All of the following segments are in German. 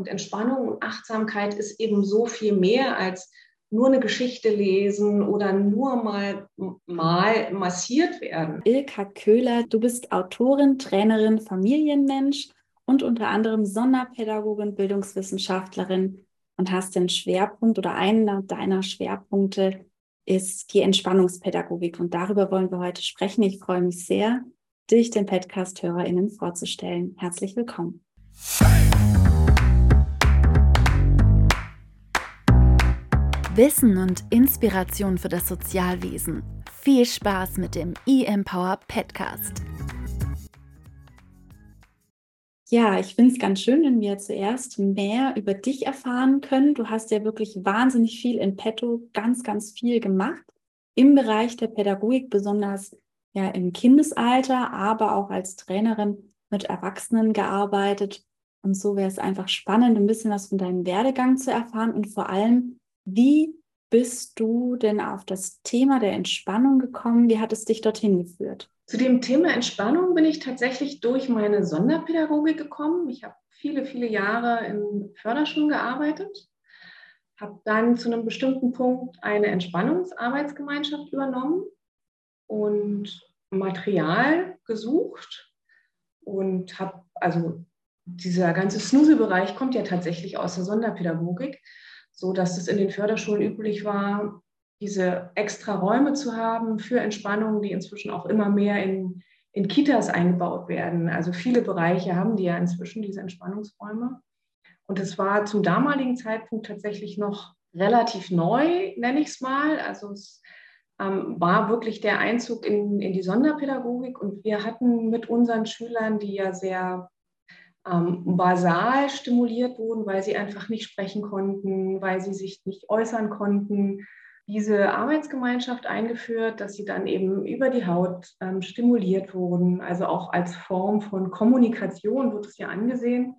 Und Entspannung und Achtsamkeit ist eben so viel mehr als nur eine Geschichte lesen oder nur mal, mal massiert werden. Ilka Köhler, du bist Autorin, Trainerin, Familienmensch und unter anderem Sonderpädagogin, Bildungswissenschaftlerin und hast den Schwerpunkt oder einer deiner Schwerpunkte ist die Entspannungspädagogik. Und darüber wollen wir heute sprechen. Ich freue mich sehr, dich den Podcast-HörerInnen vorzustellen. Herzlich willkommen. Wissen und Inspiration für das Sozialwesen. Viel Spaß mit dem eMpower Podcast. Ja, ich finde es ganz schön, wenn wir zuerst mehr über dich erfahren können. Du hast ja wirklich wahnsinnig viel in petto, ganz, ganz viel gemacht im Bereich der Pädagogik, besonders ja im Kindesalter, aber auch als Trainerin mit Erwachsenen gearbeitet. Und so wäre es einfach spannend, ein bisschen was von deinem Werdegang zu erfahren und vor allem, wie bist du denn auf das Thema der Entspannung gekommen? Wie hat es dich dorthin geführt? Zu dem Thema Entspannung bin ich tatsächlich durch meine Sonderpädagogik gekommen. Ich habe viele, viele Jahre in Förderschulen gearbeitet, habe dann zu einem bestimmten Punkt eine Entspannungsarbeitsgemeinschaft übernommen und Material gesucht und habe, also dieser ganze Snooze-Bereich kommt ja tatsächlich aus der Sonderpädagogik so dass es in den Förderschulen üblich war, diese extra Räume zu haben für Entspannung, die inzwischen auch immer mehr in, in Kitas eingebaut werden. Also viele Bereiche haben die ja inzwischen diese Entspannungsräume. Und es war zum damaligen Zeitpunkt tatsächlich noch relativ neu, nenne ich es mal. Also es ähm, war wirklich der Einzug in, in die Sonderpädagogik und wir hatten mit unseren Schülern, die ja sehr ähm, basal stimuliert wurden, weil sie einfach nicht sprechen konnten, weil sie sich nicht äußern konnten, diese Arbeitsgemeinschaft eingeführt, dass sie dann eben über die Haut ähm, stimuliert wurden, also auch als Form von Kommunikation wird es ja angesehen.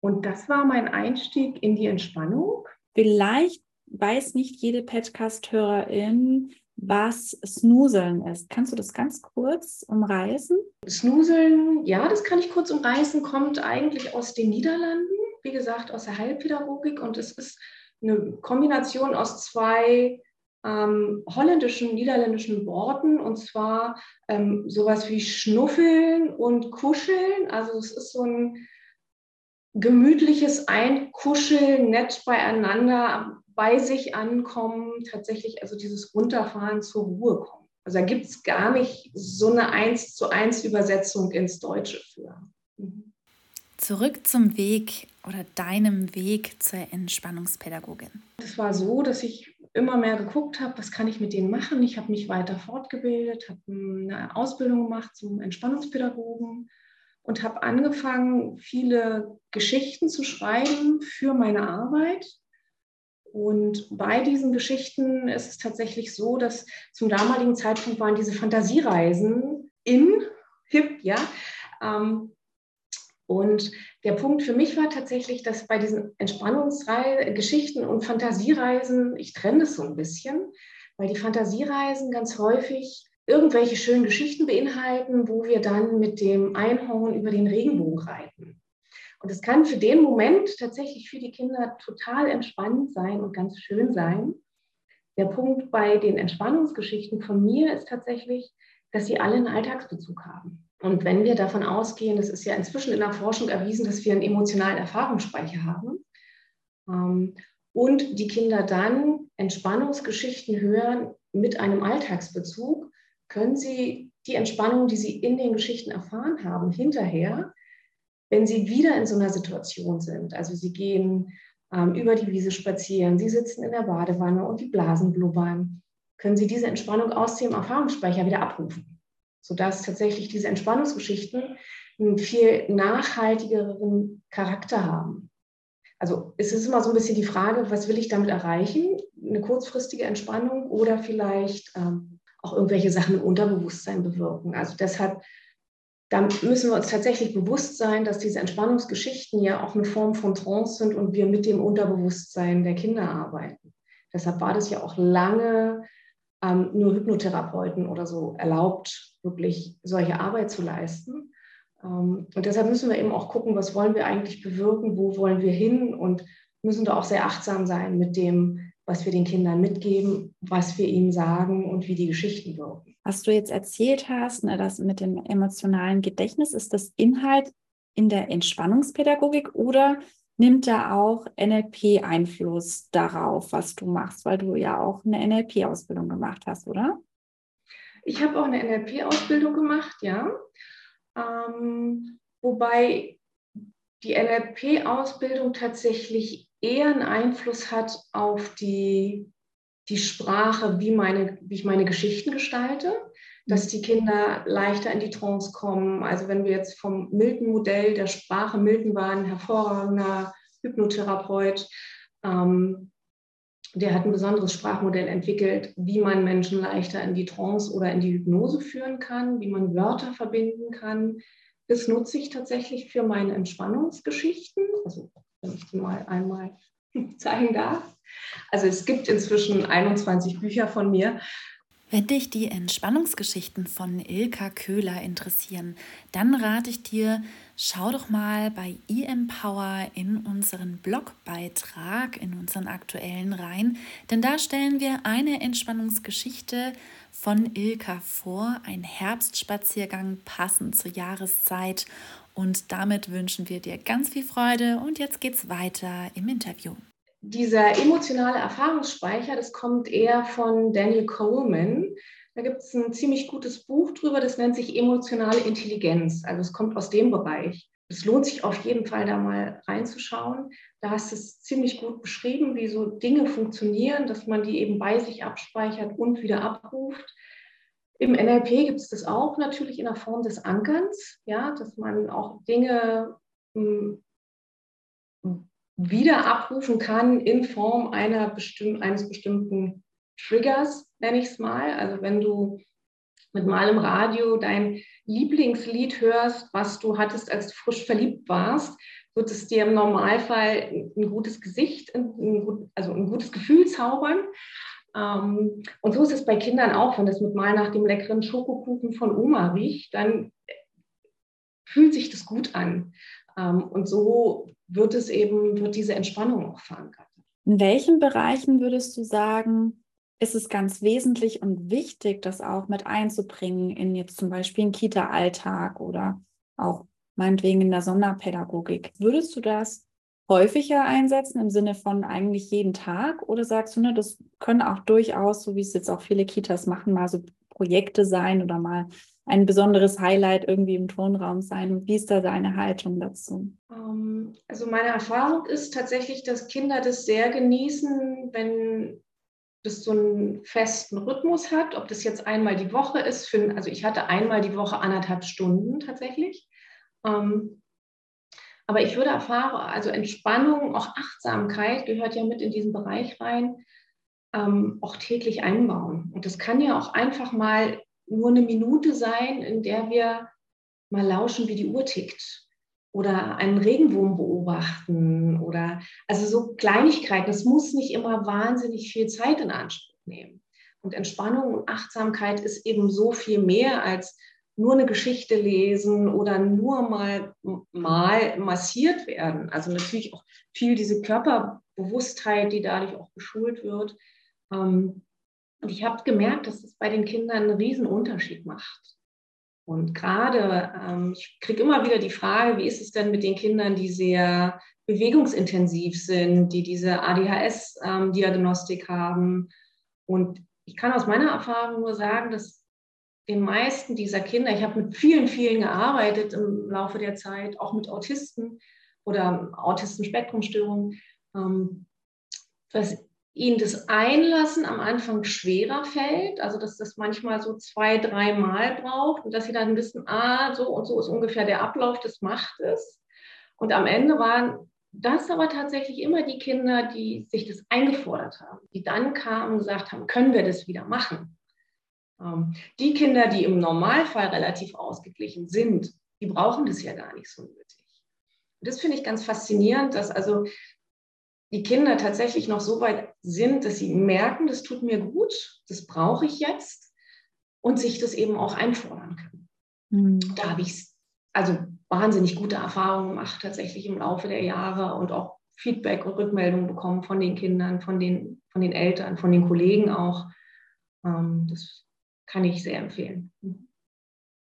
Und das war mein Einstieg in die Entspannung. Vielleicht weiß nicht jede Podcast-Hörerin, was Snuseln ist. Kannst du das ganz kurz umreißen? Snuseln, ja, das kann ich kurz umreißen, kommt eigentlich aus den Niederlanden, wie gesagt, aus der Heilpädagogik und es ist eine Kombination aus zwei ähm, holländischen, niederländischen Worten und zwar ähm, sowas wie Schnuffeln und Kuscheln. Also es ist so ein gemütliches Einkuscheln, nett beieinander, bei sich ankommen, tatsächlich also dieses Runterfahren zur Ruhe kommen. Also da gibt es gar nicht so eine eins zu eins Übersetzung ins Deutsche für. Mhm. Zurück zum Weg oder deinem Weg zur Entspannungspädagogin. Es war so, dass ich immer mehr geguckt habe, was kann ich mit denen machen. Ich habe mich weiter fortgebildet, habe eine Ausbildung gemacht zum Entspannungspädagogen und habe angefangen, viele Geschichten zu schreiben für meine Arbeit und bei diesen Geschichten ist es tatsächlich so, dass zum damaligen Zeitpunkt waren diese Fantasiereisen in, hip, ja. Ähm, und der Punkt für mich war tatsächlich, dass bei diesen Entspannungsgeschichten und Fantasiereisen, ich trenne das so ein bisschen, weil die Fantasiereisen ganz häufig irgendwelche schönen Geschichten beinhalten, wo wir dann mit dem Einhorn über den Regenbogen reiten. Und es kann für den Moment tatsächlich für die Kinder total entspannt sein und ganz schön sein. Der Punkt bei den Entspannungsgeschichten von mir ist tatsächlich, dass sie alle einen Alltagsbezug haben. Und wenn wir davon ausgehen, das ist ja inzwischen in der Forschung erwiesen, dass wir einen emotionalen Erfahrungsspeicher haben ähm, und die Kinder dann Entspannungsgeschichten hören mit einem Alltagsbezug, können sie die Entspannung, die sie in den Geschichten erfahren haben, hinterher wenn Sie wieder in so einer Situation sind, also Sie gehen ähm, über die Wiese spazieren, Sie sitzen in der Badewanne und die Blasen blubbern, können Sie diese Entspannung aus dem Erfahrungsspeicher wieder abrufen, sodass tatsächlich diese Entspannungsgeschichten einen viel nachhaltigeren Charakter haben. Also es ist immer so ein bisschen die Frage, was will ich damit erreichen? Eine kurzfristige Entspannung oder vielleicht ähm, auch irgendwelche Sachen im Unterbewusstsein bewirken. Also deshalb da müssen wir uns tatsächlich bewusst sein, dass diese Entspannungsgeschichten ja auch eine Form von Trance sind und wir mit dem Unterbewusstsein der Kinder arbeiten. Deshalb war das ja auch lange ähm, nur Hypnotherapeuten oder so erlaubt, wirklich solche Arbeit zu leisten. Ähm, und deshalb müssen wir eben auch gucken, was wollen wir eigentlich bewirken, wo wollen wir hin und müssen da auch sehr achtsam sein mit dem, was wir den Kindern mitgeben, was wir ihnen sagen und wie die Geschichten wirken. Was du jetzt erzählt hast, ne, das mit dem emotionalen Gedächtnis, ist das Inhalt in der Entspannungspädagogik oder nimmt da auch NLP Einfluss darauf, was du machst, weil du ja auch eine NLP-Ausbildung gemacht hast, oder? Ich habe auch eine NLP-Ausbildung gemacht, ja. Ähm, wobei die NLP-Ausbildung tatsächlich eher einen Einfluss hat auf die, die Sprache, wie, meine, wie ich meine Geschichten gestalte, dass die Kinder leichter in die Trance kommen. Also wenn wir jetzt vom Milton-Modell der Sprache, Milton war ein hervorragender Hypnotherapeut, ähm, der hat ein besonderes Sprachmodell entwickelt, wie man Menschen leichter in die Trance oder in die Hypnose führen kann, wie man Wörter verbinden kann. Das nutze ich tatsächlich für meine Entspannungsgeschichten. Also wenn ich die mal einmal zeigen darf. Also es gibt inzwischen 21 Bücher von mir. Wenn dich die Entspannungsgeschichten von Ilka Köhler interessieren, dann rate ich dir, schau doch mal bei eMpower in unseren Blogbeitrag, in unseren aktuellen rein, denn da stellen wir eine Entspannungsgeschichte von Ilka vor, ein Herbstspaziergang passend zur Jahreszeit und damit wünschen wir dir ganz viel Freude und jetzt geht's weiter im Interview. Dieser emotionale Erfahrungsspeicher, das kommt eher von Daniel Coleman. Da gibt es ein ziemlich gutes Buch drüber, das nennt sich emotionale Intelligenz. Also es kommt aus dem Bereich. Es lohnt sich auf jeden Fall da mal reinzuschauen. Da hast du es ziemlich gut beschrieben, wie so Dinge funktionieren, dass man die eben bei sich abspeichert und wieder abruft. Im NLP gibt es das auch natürlich in der Form des Ankerns, ja, dass man auch Dinge hm, wieder abrufen kann in Form einer bestimm eines bestimmten Triggers, nenne ich es mal. Also wenn du mit mal im Radio dein Lieblingslied hörst, was du hattest, als du frisch verliebt warst, wird es dir im Normalfall ein gutes Gesicht, ein, also ein gutes Gefühl zaubern. Ähm, und so ist es bei Kindern auch, wenn das mit mal nach dem leckeren Schokokuchen von Oma riecht, dann fühlt sich das gut an. Ähm, und so wird es eben, wird diese Entspannung auch verankert. In welchen Bereichen würdest du sagen, ist es ganz wesentlich und wichtig, das auch mit einzubringen in jetzt zum Beispiel den Kita-Alltag oder auch meinetwegen in der Sonderpädagogik? Würdest du das häufiger einsetzen im Sinne von eigentlich jeden Tag? Oder sagst du, ne, das können auch durchaus, so wie es jetzt auch viele Kitas machen, mal so Projekte sein oder mal ein besonderes Highlight irgendwie im Tonraum sein? Wie ist da deine Haltung dazu? Ähm, also meine Erfahrung ist tatsächlich, dass Kinder das sehr genießen, wenn das so einen festen Rhythmus hat, ob das jetzt einmal die Woche ist. Für, also ich hatte einmal die Woche anderthalb Stunden tatsächlich. Ähm, aber ich würde erfahren, also Entspannung, auch Achtsamkeit gehört ja mit in diesen Bereich rein, ähm, auch täglich einbauen. Und das kann ja auch einfach mal nur eine Minute sein, in der wir mal lauschen, wie die Uhr tickt oder einen Regenwurm beobachten oder also so Kleinigkeiten. Das muss nicht immer wahnsinnig viel Zeit in Anspruch nehmen. Und Entspannung und Achtsamkeit ist eben so viel mehr als nur eine Geschichte lesen oder nur mal, mal massiert werden. Also natürlich auch viel diese Körperbewusstheit, die dadurch auch geschult wird. Ähm, und ich habe gemerkt, dass es bei den Kindern einen riesen Unterschied macht. Und gerade, ähm, ich kriege immer wieder die Frage, wie ist es denn mit den Kindern, die sehr bewegungsintensiv sind, die diese ADHS-Diagnostik ähm, haben. Und ich kann aus meiner Erfahrung nur sagen, dass den meisten dieser Kinder, ich habe mit vielen, vielen gearbeitet im Laufe der Zeit, auch mit Autisten oder Autisten-Spektrumstörungen, ähm, dass ihnen das Einlassen am Anfang schwerer fällt, also dass das manchmal so zwei, dreimal braucht und dass sie dann wissen, ah, so und so ist ungefähr der Ablauf, das macht es. Und am Ende waren das aber tatsächlich immer die Kinder, die sich das eingefordert haben, die dann kamen und gesagt haben, können wir das wieder machen? Ähm, die Kinder, die im Normalfall relativ ausgeglichen sind, die brauchen das ja gar nicht so nötig. Und das finde ich ganz faszinierend, dass also die Kinder tatsächlich noch so weit sind, dass sie merken, das tut mir gut, das brauche ich jetzt und sich das eben auch einfordern können. Mhm. Da habe ich also wahnsinnig gute Erfahrungen gemacht, tatsächlich im Laufe der Jahre und auch Feedback und Rückmeldungen bekommen von den Kindern, von den, von den Eltern, von den Kollegen auch. Ähm, das kann ich sehr empfehlen.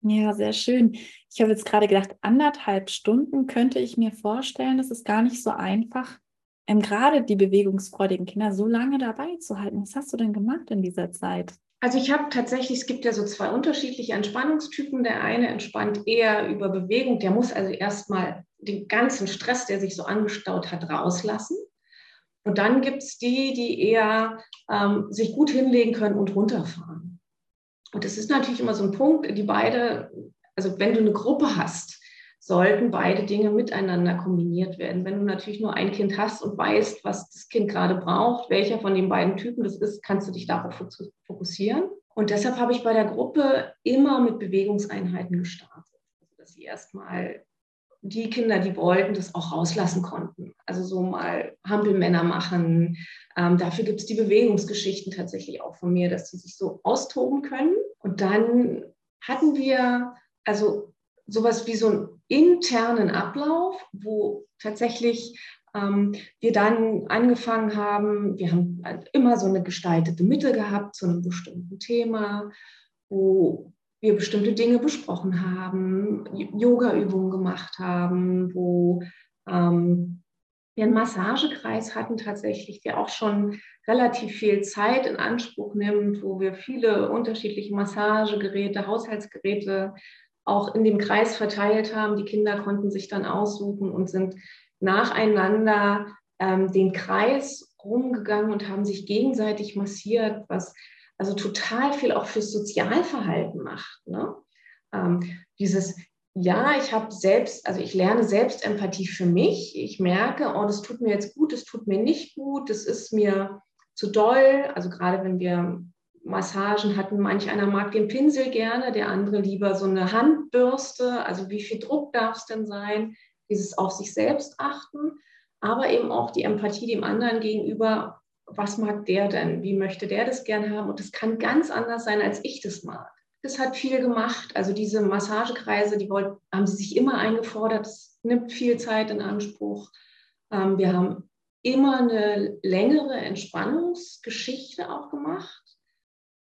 Ja, sehr schön. Ich habe jetzt gerade gedacht, anderthalb Stunden könnte ich mir vorstellen, das ist gar nicht so einfach, ähm, gerade die bewegungsfreudigen Kinder so lange dabei zu halten. Was hast du denn gemacht in dieser Zeit? Also ich habe tatsächlich, es gibt ja so zwei unterschiedliche Entspannungstypen. Der eine entspannt eher über Bewegung, der muss also erstmal den ganzen Stress, der sich so angestaut hat, rauslassen. Und dann gibt es die, die eher ähm, sich gut hinlegen können und runterfahren. Und das ist natürlich immer so ein Punkt, die beide, also wenn du eine Gruppe hast, sollten beide Dinge miteinander kombiniert werden. Wenn du natürlich nur ein Kind hast und weißt, was das Kind gerade braucht, welcher von den beiden Typen das ist, kannst du dich darauf fokussieren. Und deshalb habe ich bei der Gruppe immer mit Bewegungseinheiten gestartet. Also, dass sie erstmal die Kinder, die wollten, das auch rauslassen konnten. Also so mal Hampelmänner machen. Ähm, dafür gibt es die Bewegungsgeschichten tatsächlich auch von mir, dass sie sich so austoben können. Und dann hatten wir also sowas wie so einen internen Ablauf, wo tatsächlich ähm, wir dann angefangen haben, wir haben immer so eine gestaltete Mitte gehabt zu einem bestimmten Thema, wo wir bestimmte Dinge besprochen haben, Yoga-Übungen gemacht haben, wo ähm, wir einen Massagekreis hatten tatsächlich, der auch schon relativ viel Zeit in Anspruch nimmt, wo wir viele unterschiedliche Massagegeräte, Haushaltsgeräte auch in dem Kreis verteilt haben. Die Kinder konnten sich dann aussuchen und sind nacheinander ähm, den Kreis rumgegangen und haben sich gegenseitig massiert, was also total viel auch fürs Sozialverhalten macht. Ne? Ähm, dieses, ja, ich habe selbst, also ich lerne Selbstempathie für mich. Ich merke, oh, das tut mir jetzt gut, das tut mir nicht gut, das ist mir zu doll. Also gerade wenn wir Massagen hatten, manch einer mag den Pinsel gerne, der andere lieber so eine Handbürste. Also wie viel Druck darf es denn sein? Dieses auf sich selbst achten, aber eben auch die Empathie dem anderen gegenüber was mag der denn? Wie möchte der das gerne haben? Und das kann ganz anders sein, als ich das mag. Das hat viel gemacht. Also diese Massagekreise, die wollten, haben sie sich immer eingefordert. Das nimmt viel Zeit in Anspruch. Ähm, wir haben immer eine längere Entspannungsgeschichte auch gemacht.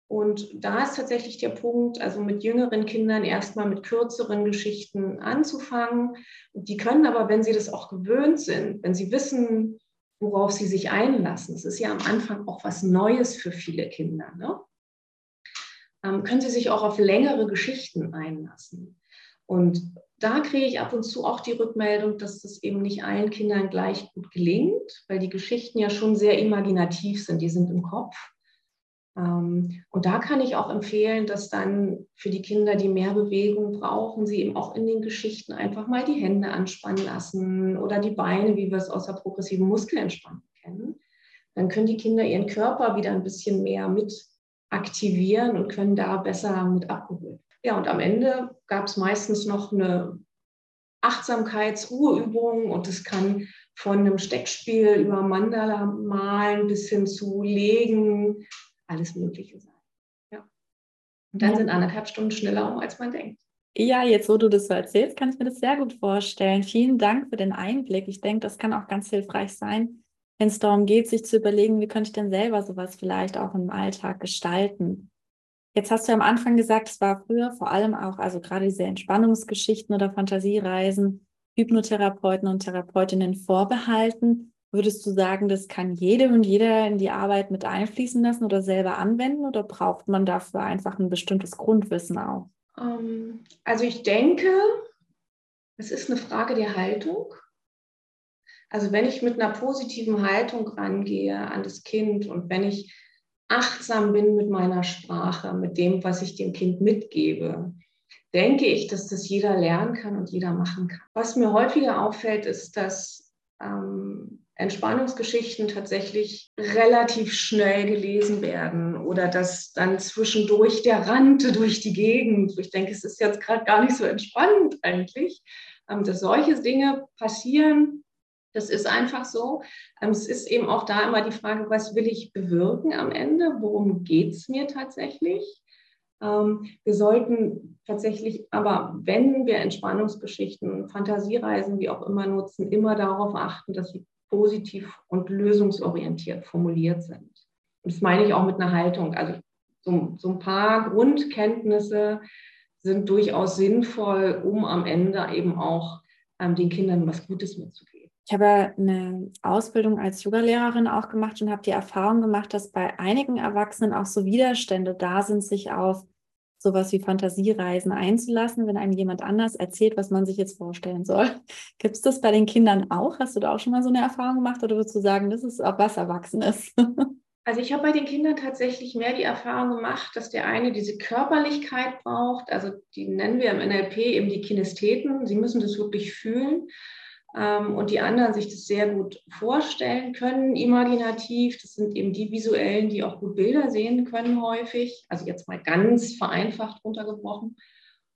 Und da ist tatsächlich der Punkt, also mit jüngeren Kindern erstmal mit kürzeren Geschichten anzufangen. Die können aber, wenn sie das auch gewöhnt sind, wenn sie wissen, worauf sie sich einlassen. Es ist ja am Anfang auch was Neues für viele Kinder. Ne? Ähm, können sie sich auch auf längere Geschichten einlassen. Und da kriege ich ab und zu auch die Rückmeldung, dass das eben nicht allen Kindern gleich gut gelingt, weil die Geschichten ja schon sehr imaginativ sind, die sind im Kopf. Ähm, und da kann ich auch empfehlen, dass dann für die Kinder, die mehr Bewegung brauchen, sie eben auch in den Geschichten einfach mal die Hände anspannen lassen oder die Beine, wie wir es aus der progressiven Muskelentspannung kennen. Dann können die Kinder ihren Körper wieder ein bisschen mehr mit aktivieren und können da besser mit abgeholt. Ja, und am Ende gab es meistens noch eine Achtsamkeitsruheübung und es kann von einem Steckspiel über Mandala malen bis hin zu Legen, alles Mögliche sein. Ja. Und dann sind anderthalb Stunden schneller um, als man denkt. Ja, jetzt wo du das so erzählst, kann ich mir das sehr gut vorstellen. Vielen Dank für den Einblick. Ich denke, das kann auch ganz hilfreich sein, wenn es darum geht, sich zu überlegen, wie könnte ich denn selber sowas vielleicht auch im Alltag gestalten. Jetzt hast du am Anfang gesagt, es war früher vor allem auch, also gerade diese Entspannungsgeschichten oder Fantasiereisen, Hypnotherapeuten und Therapeutinnen vorbehalten. Würdest du sagen, das kann jede und jeder in die Arbeit mit einfließen lassen oder selber anwenden oder braucht man dafür einfach ein bestimmtes Grundwissen auch? Ähm, also ich denke, es ist eine Frage der Haltung. Also wenn ich mit einer positiven Haltung rangehe an das Kind und wenn ich achtsam bin mit meiner Sprache, mit dem, was ich dem Kind mitgebe, denke ich, dass das jeder lernen kann und jeder machen kann. Was mir häufiger auffällt, ist, dass ähm, Entspannungsgeschichten tatsächlich relativ schnell gelesen werden oder dass dann zwischendurch der Rannte durch die Gegend, ich denke, es ist jetzt gerade gar nicht so entspannend eigentlich, ähm, dass solche Dinge passieren. Das ist einfach so. Ähm, es ist eben auch da immer die Frage, was will ich bewirken am Ende? Worum geht es mir tatsächlich? Ähm, wir sollten tatsächlich aber, wenn wir Entspannungsgeschichten, Fantasiereisen, wie auch immer nutzen, immer darauf achten, dass sie positiv und lösungsorientiert formuliert sind. Und das meine ich auch mit einer Haltung. Also so, so ein paar Grundkenntnisse sind durchaus sinnvoll, um am Ende eben auch ähm, den Kindern was Gutes mitzugeben. Ich habe eine Ausbildung als Yogalehrerin auch gemacht und habe die Erfahrung gemacht, dass bei einigen Erwachsenen auch so Widerstände da sind, sich auf sowas wie Fantasiereisen einzulassen, wenn einem jemand anders erzählt, was man sich jetzt vorstellen soll. Gibt es das bei den Kindern auch? Hast du da auch schon mal so eine Erfahrung gemacht oder würdest du sagen, das ist auch was Erwachsenes? Also ich habe bei den Kindern tatsächlich mehr die Erfahrung gemacht, dass der eine diese Körperlichkeit braucht. Also die nennen wir im NLP eben die Kinestheten. Sie müssen das wirklich fühlen. Ähm, und die anderen sich das sehr gut vorstellen können, imaginativ. Das sind eben die visuellen, die auch gut Bilder sehen können häufig. Also jetzt mal ganz vereinfacht runtergebrochen.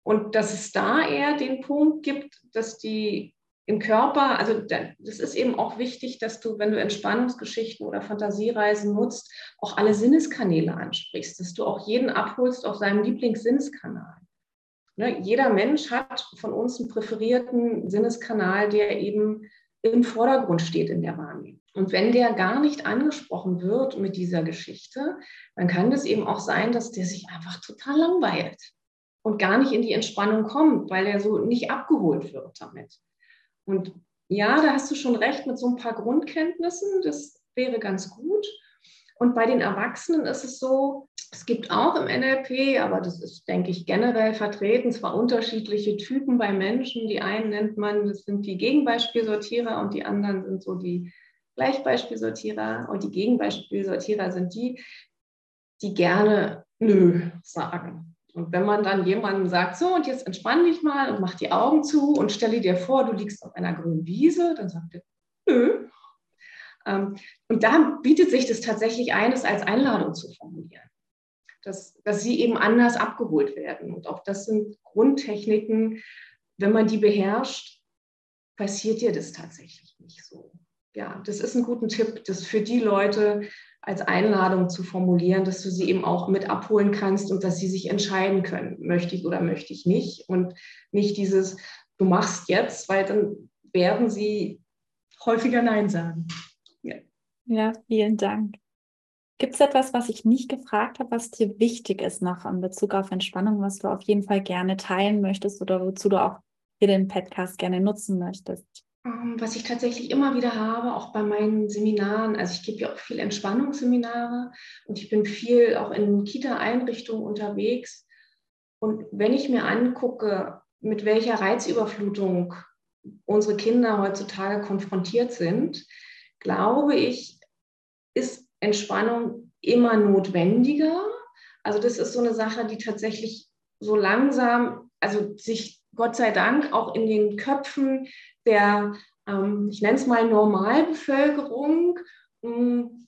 Und dass es da eher den Punkt gibt, dass die im Körper, also das ist eben auch wichtig, dass du, wenn du Entspannungsgeschichten oder Fantasiereisen nutzt, auch alle Sinneskanäle ansprichst, dass du auch jeden abholst auf seinem Lieblingssinneskanal. Ne, jeder Mensch hat von uns einen präferierten Sinneskanal, der eben im Vordergrund steht in der Wahrnehmung. Und wenn der gar nicht angesprochen wird mit dieser Geschichte, dann kann das eben auch sein, dass der sich einfach total langweilt und gar nicht in die Entspannung kommt, weil er so nicht abgeholt wird damit. Und ja, da hast du schon recht mit so ein paar Grundkenntnissen. Das wäre ganz gut. Und bei den Erwachsenen ist es so, es gibt auch im NLP, aber das ist, denke ich, generell vertreten, zwar unterschiedliche Typen bei Menschen. Die einen nennt man, das sind die Gegenbeispielsortierer und die anderen sind so die Gleichbeispielsortierer. Und die Gegenbeispielsortierer sind die, die gerne Nö sagen. Und wenn man dann jemandem sagt, so und jetzt entspann dich mal und mach die Augen zu und stelle dir vor, du liegst auf einer grünen Wiese, dann sagt er, nö. Ähm, und da bietet sich das tatsächlich ein, es als Einladung zu formulieren. Dass, dass sie eben anders abgeholt werden. Und auch das sind Grundtechniken, wenn man die beherrscht, passiert dir das tatsächlich nicht so. Ja, das ist ein guter Tipp, das für die Leute, als Einladung zu formulieren, dass du sie eben auch mit abholen kannst und dass sie sich entscheiden können, möchte ich oder möchte ich nicht. Und nicht dieses, du machst jetzt, weil dann werden sie häufiger Nein sagen. Ja, vielen Dank. Gibt es etwas, was ich nicht gefragt habe, was dir wichtig ist noch in Bezug auf Entspannung, was du auf jeden Fall gerne teilen möchtest oder wozu du auch hier den Podcast gerne nutzen möchtest? Ähm, was ich tatsächlich immer wieder habe, auch bei meinen Seminaren, also ich gebe ja auch viel Entspannungsseminare und ich bin viel auch in Kita-Einrichtungen unterwegs. Und wenn ich mir angucke, mit welcher Reizüberflutung unsere Kinder heutzutage konfrontiert sind, glaube ich, ist Entspannung immer notwendiger. Also das ist so eine Sache, die tatsächlich so langsam, also sich Gott sei Dank auch in den Köpfen der, ähm, ich nenne es mal Normalbevölkerung, ähm,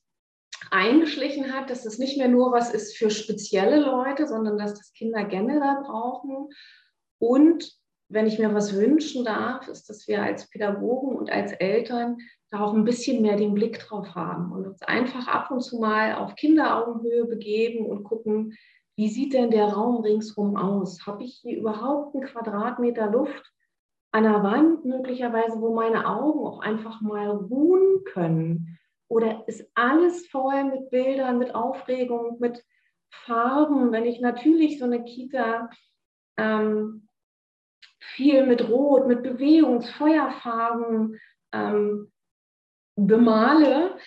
eingeschlichen hat, dass das nicht mehr nur was ist für spezielle Leute, sondern dass das Kinder generell brauchen. Und wenn ich mir was wünschen darf, ist, dass wir als Pädagogen und als Eltern da auch ein bisschen mehr den Blick drauf haben und uns einfach ab und zu mal auf Kinderaugenhöhe begeben und gucken, wie sieht denn der Raum ringsherum aus? Habe ich hier überhaupt einen Quadratmeter Luft? an der Wand möglicherweise, wo meine Augen auch einfach mal ruhen können? Oder ist alles voll mit Bildern, mit Aufregung, mit Farben? Wenn ich natürlich so eine Kita ähm, viel mit Rot, mit Bewegungsfeuerfarben ähm, bemale,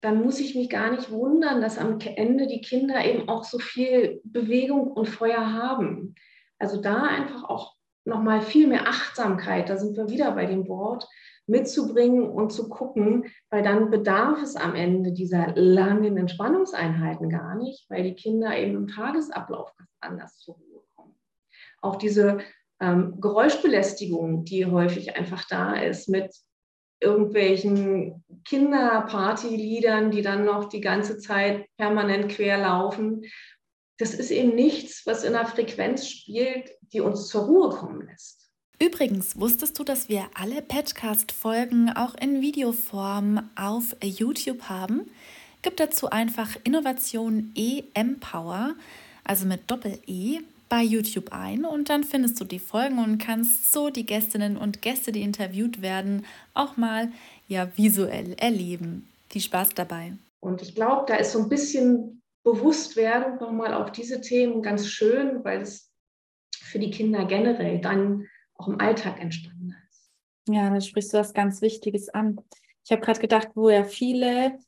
dann muss ich mich gar nicht wundern, dass am Ende die Kinder eben auch so viel Bewegung und Feuer haben. Also da einfach auch nochmal viel mehr Achtsamkeit, da sind wir wieder bei dem Wort, mitzubringen und zu gucken, weil dann bedarf es am Ende dieser langen Entspannungseinheiten gar nicht, weil die Kinder eben im Tagesablauf ganz anders zur Ruhe kommen. Auch diese ähm, Geräuschbelästigung, die häufig einfach da ist mit irgendwelchen Kinderpartyliedern, die dann noch die ganze Zeit permanent quer laufen das ist eben nichts, was in einer Frequenz spielt, die uns zur Ruhe kommen lässt. Übrigens, wusstest du, dass wir alle Patchcast-Folgen auch in Videoform auf YouTube haben? Gib dazu einfach Innovation E-Empower also mit Doppel-E, bei YouTube ein und dann findest du die Folgen und kannst so die Gästinnen und Gäste, die interviewt werden, auch mal ja visuell erleben. Viel Spaß dabei. Und ich glaube, da ist so ein bisschen Bewusstwerdung nochmal auf diese Themen ganz schön, weil es für die Kinder generell dann auch im Alltag entstanden ist. Ja, da sprichst du was ganz Wichtiges an. Ich habe gerade gedacht, wo ja viele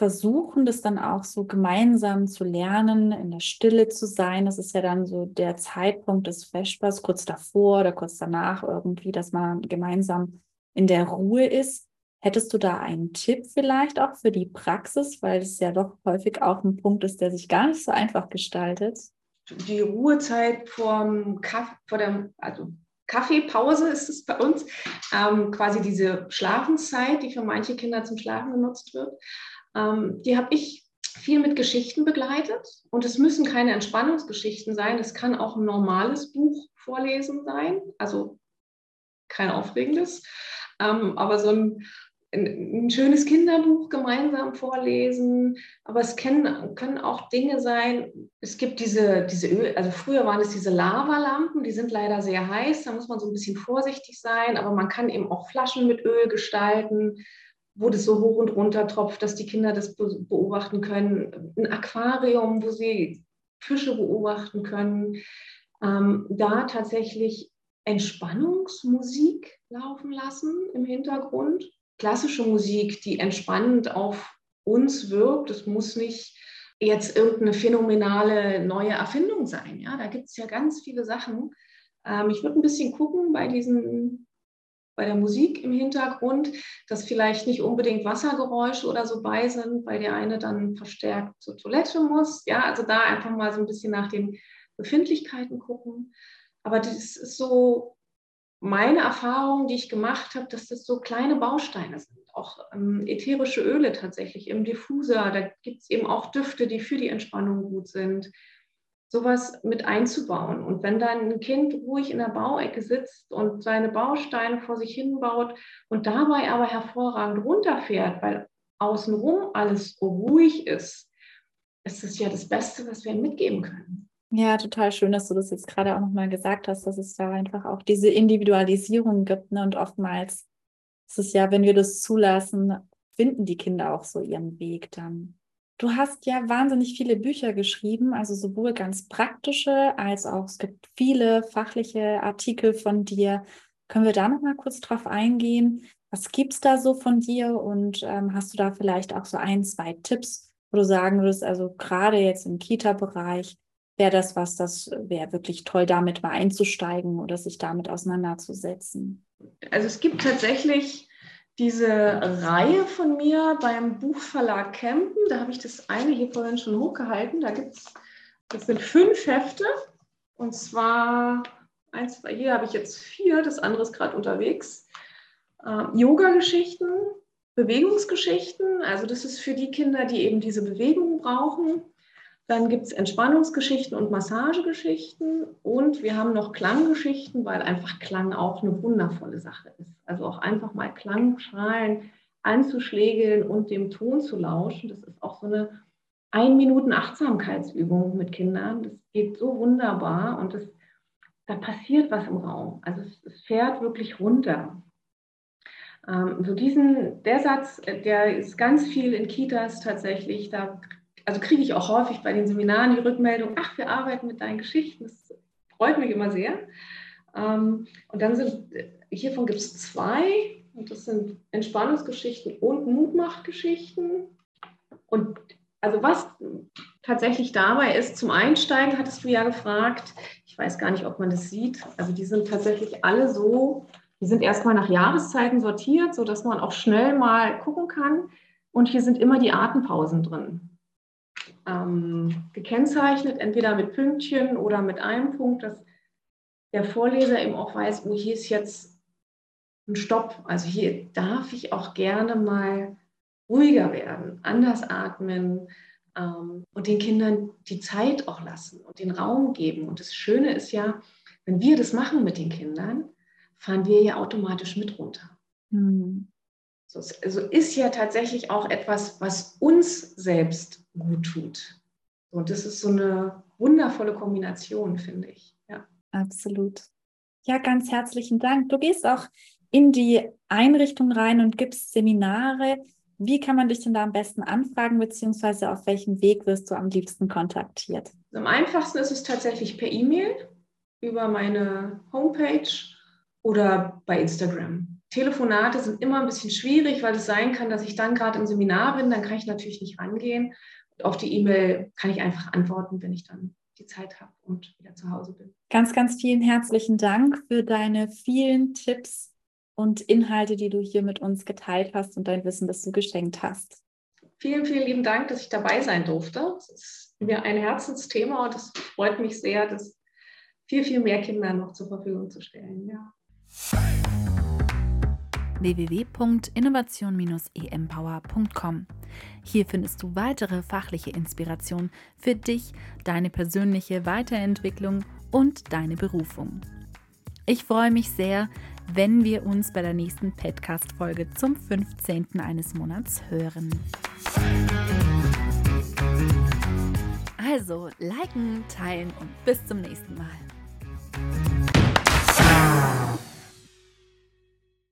versuchen, das dann auch so gemeinsam zu lernen, in der Stille zu sein. Das ist ja dann so der Zeitpunkt des Vespers, kurz davor oder kurz danach irgendwie, dass man gemeinsam in der Ruhe ist. Hättest du da einen Tipp vielleicht auch für die Praxis, weil es ja doch häufig auch ein Punkt ist, der sich gar nicht so einfach gestaltet? Die Ruhezeit vorm Kaff vor der, also Kaffeepause ist es bei uns, ähm, quasi diese Schlafenszeit, die für manche Kinder zum Schlafen genutzt wird. Ähm, die habe ich viel mit Geschichten begleitet und es müssen keine Entspannungsgeschichten sein. Es kann auch ein normales Buch vorlesen sein, also kein aufregendes, ähm, aber so ein, ein, ein, schönes Kinderbuch gemeinsam vorlesen. Aber es können, können auch Dinge sein. Es gibt diese, diese Öl, also früher waren es diese Lavalampen, die sind leider sehr heiß, da muss man so ein bisschen vorsichtig sein, aber man kann eben auch Flaschen mit Öl gestalten wo das so hoch und runter tropft, dass die Kinder das beobachten können. Ein Aquarium, wo sie Fische beobachten können. Ähm, da tatsächlich Entspannungsmusik laufen lassen im Hintergrund. Klassische Musik, die entspannend auf uns wirkt. Es muss nicht jetzt irgendeine phänomenale neue Erfindung sein. Ja, da gibt es ja ganz viele Sachen. Ähm, ich würde ein bisschen gucken bei diesen bei der Musik im Hintergrund, dass vielleicht nicht unbedingt Wassergeräusche oder so bei sind, weil der eine dann verstärkt zur Toilette muss. Ja, also da einfach mal so ein bisschen nach den Befindlichkeiten gucken. Aber das ist so meine Erfahrung, die ich gemacht habe, dass das so kleine Bausteine sind. Auch ähm, ätherische Öle tatsächlich im Diffuser. Da gibt es eben auch Düfte, die für die Entspannung gut sind sowas mit einzubauen. Und wenn dann ein Kind ruhig in der Bauecke sitzt und seine Bausteine vor sich hin baut und dabei aber hervorragend runterfährt, weil außenrum alles ruhig ist, ist es ja das Beste, was wir ihm mitgeben können. Ja, total schön, dass du das jetzt gerade auch nochmal gesagt hast, dass es da einfach auch diese Individualisierung gibt. Ne? Und oftmals ist es ja, wenn wir das zulassen, finden die Kinder auch so ihren Weg dann. Du hast ja wahnsinnig viele Bücher geschrieben, also sowohl ganz praktische als auch es gibt viele fachliche Artikel von dir. Können wir da noch mal kurz drauf eingehen? Was gibt es da so von dir und ähm, hast du da vielleicht auch so ein, zwei Tipps, wo du sagen würdest, also gerade jetzt im Kita-Bereich wäre das was, das wäre wirklich toll, damit mal einzusteigen oder sich damit auseinanderzusetzen? Also es gibt tatsächlich diese Reihe von mir beim Buchverlag Campen. Da habe ich das eine hier vorhin schon hochgehalten. Da gibt es, das sind fünf Hefte. Und zwar, eins, hier habe ich jetzt vier, das andere ist gerade unterwegs. Äh, Yoga-Geschichten, Bewegungsgeschichten. Also das ist für die Kinder, die eben diese Bewegung brauchen. Dann gibt es Entspannungsgeschichten und Massagegeschichten und wir haben noch Klanggeschichten, weil einfach Klang auch eine wundervolle Sache ist. Also auch einfach mal Klangschalen anzuschlägeln und dem Ton zu lauschen. Das ist auch so eine ein Minuten Achtsamkeitsübung mit Kindern. Das geht so wunderbar und das, da passiert was im Raum. Also es, es fährt wirklich runter. Ähm, so diesen, der Satz, der ist ganz viel in Kitas tatsächlich, da also kriege ich auch häufig bei den Seminaren die Rückmeldung, ach, wir arbeiten mit deinen Geschichten. Das freut mich immer sehr. Ähm, und dann sind, hiervon gibt es zwei, und das sind Entspannungsgeschichten und Mutmachgeschichten. Und also was tatsächlich dabei ist, zum Einsteigen hattest du ja gefragt, ich weiß gar nicht, ob man das sieht, also die sind tatsächlich alle so, die sind erstmal nach Jahreszeiten sortiert, sodass man auch schnell mal gucken kann. Und hier sind immer die Atempausen drin ähm, gekennzeichnet, entweder mit Pünktchen oder mit einem Punkt, dass der Vorleser eben auch weiß, oh, hier ist jetzt ein Stopp. Also hier darf ich auch gerne mal ruhiger werden, anders atmen ähm, und den Kindern die Zeit auch lassen und den Raum geben. Und das Schöne ist ja, wenn wir das machen mit den Kindern, fahren wir ja automatisch mit runter. Mhm. So, also ist ja tatsächlich auch etwas, was uns selbst gut tut. Und das ist so eine wundervolle Kombination, finde ich. Ja. Absolut. Ja, ganz herzlichen Dank. Du gehst auch in die Einrichtung rein und gibst Seminare. Wie kann man dich denn da am besten anfragen, beziehungsweise auf welchem Weg wirst du am liebsten kontaktiert? Am einfachsten ist es tatsächlich per E-Mail über meine Homepage oder bei Instagram. Telefonate sind immer ein bisschen schwierig, weil es sein kann, dass ich dann gerade im Seminar bin, dann kann ich natürlich nicht rangehen. auf die E-Mail kann ich einfach antworten, wenn ich dann die Zeit habe und wieder zu Hause bin. Ganz, ganz vielen herzlichen Dank für deine vielen Tipps und Inhalte, die du hier mit uns geteilt hast und dein Wissen, das du geschenkt hast. Vielen, vielen lieben Dank, dass ich dabei sein durfte. Es ist mir ein Herzensthema und es freut mich sehr, das viel, viel mehr Kindern noch zur Verfügung zu stellen. Ja www.innovation-empower.com. Hier findest du weitere fachliche Inspiration für dich, deine persönliche Weiterentwicklung und deine Berufung. Ich freue mich sehr, wenn wir uns bei der nächsten Podcast-Folge zum 15. eines Monats hören. Also, liken, teilen und bis zum nächsten Mal.